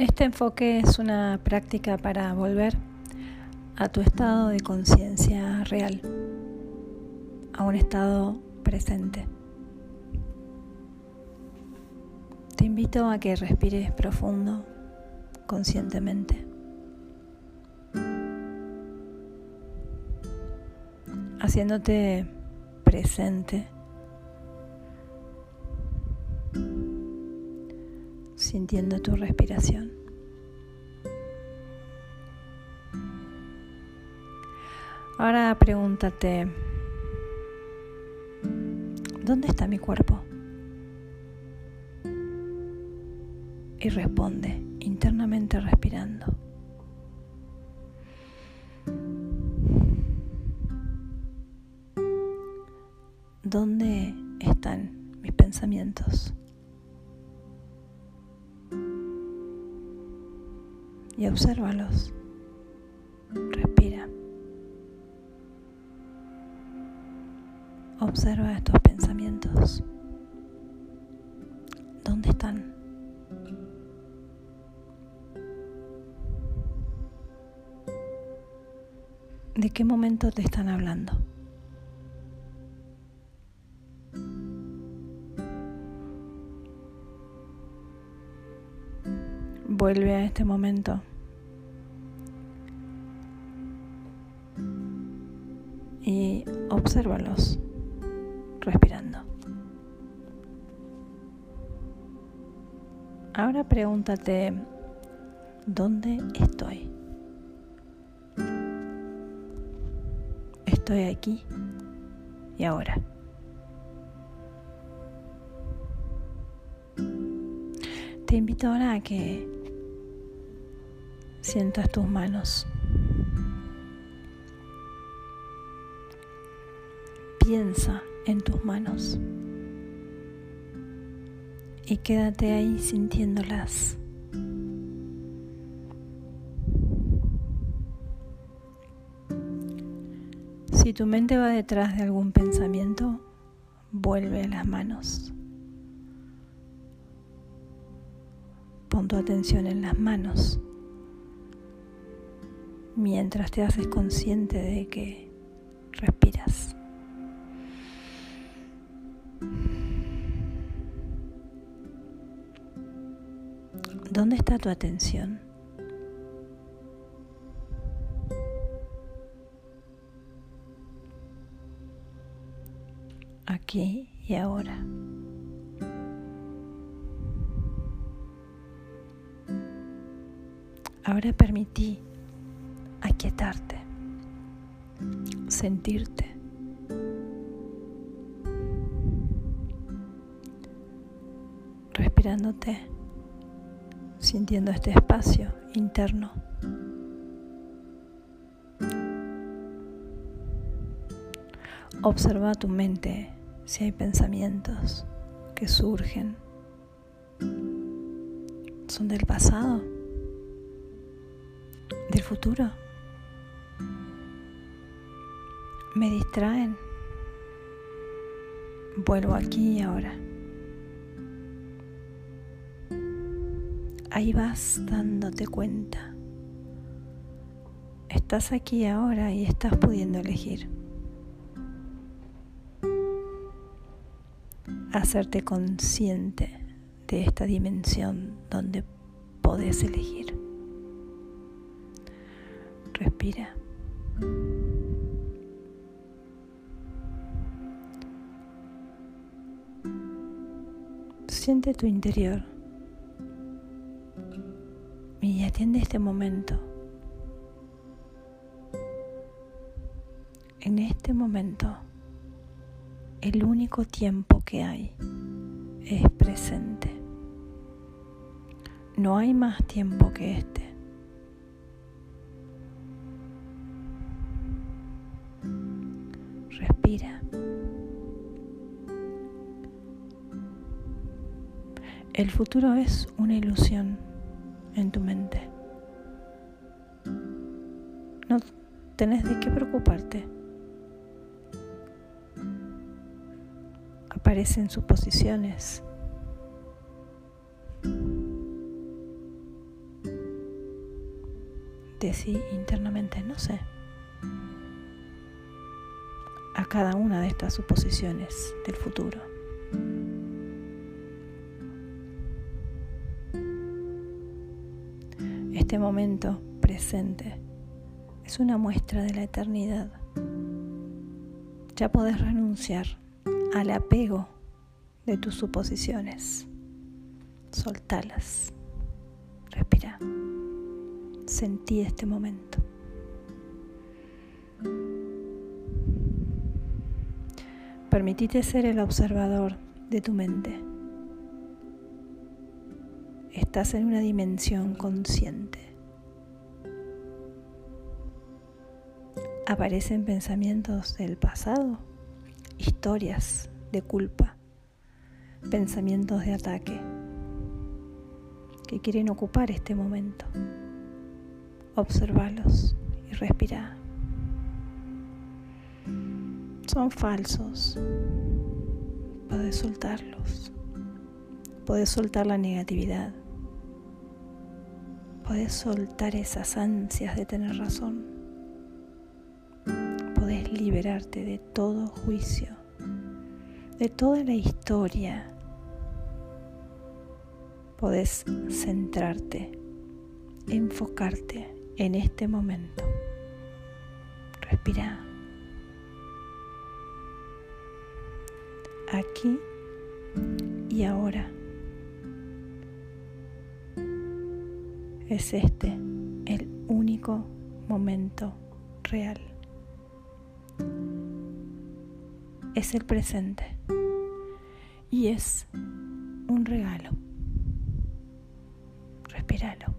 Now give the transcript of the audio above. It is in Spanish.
Este enfoque es una práctica para volver a tu estado de conciencia real, a un estado presente. Te invito a que respires profundo, conscientemente. Haciéndote presente sintiendo tu respiración. Ahora pregúntate, ¿dónde está mi cuerpo? Y responde internamente respirando. ¿Dónde están mis pensamientos? Y obsérvalos. Respira. Observa estos pensamientos. ¿Dónde están? ¿De qué momento te están hablando? Vuelve a este momento y obsérvalos respirando. Ahora pregúntate, ¿dónde estoy? Estoy aquí y ahora. Te invito ahora a que sientas tus manos piensa en tus manos y quédate ahí sintiéndolas. Si tu mente va detrás de algún pensamiento, vuelve a las manos. Pon tu atención en las manos mientras te haces consciente de que respiras. ¿Dónde está tu atención? Aquí y ahora. Ahora permití aquietarte, sentirte. Respirándote sintiendo este espacio interno. Observa tu mente si hay pensamientos que surgen. ¿Son del pasado? ¿Del futuro? ¿Me distraen? Vuelvo aquí y ahora. Ahí vas dándote cuenta. Estás aquí ahora y estás pudiendo elegir. Hacerte consciente de esta dimensión donde podés elegir. Respira. Siente tu interior y atiende este momento. En este momento, el único tiempo que hay es presente. No hay más tiempo que este. Respira. El futuro es una ilusión en tu mente. Tenés de qué preocuparte. Aparecen suposiciones. decí internamente, no sé, a cada una de estas suposiciones del futuro. Este momento presente es una muestra de la eternidad. Ya podés renunciar al apego de tus suposiciones. Soltalas. Respira. Sentí este momento. Permitite ser el observador de tu mente. Estás en una dimensión consciente. Aparecen pensamientos del pasado, historias de culpa, pensamientos de ataque que quieren ocupar este momento. Observalos y respira. Son falsos. Puedes soltarlos. Puedes soltar la negatividad. Puedes soltar esas ansias de tener razón. Liberarte de todo juicio, de toda la historia podés centrarte, enfocarte en este momento. Respira. Aquí y ahora. Es este el único momento real. Es el presente y es un regalo. Respíralo.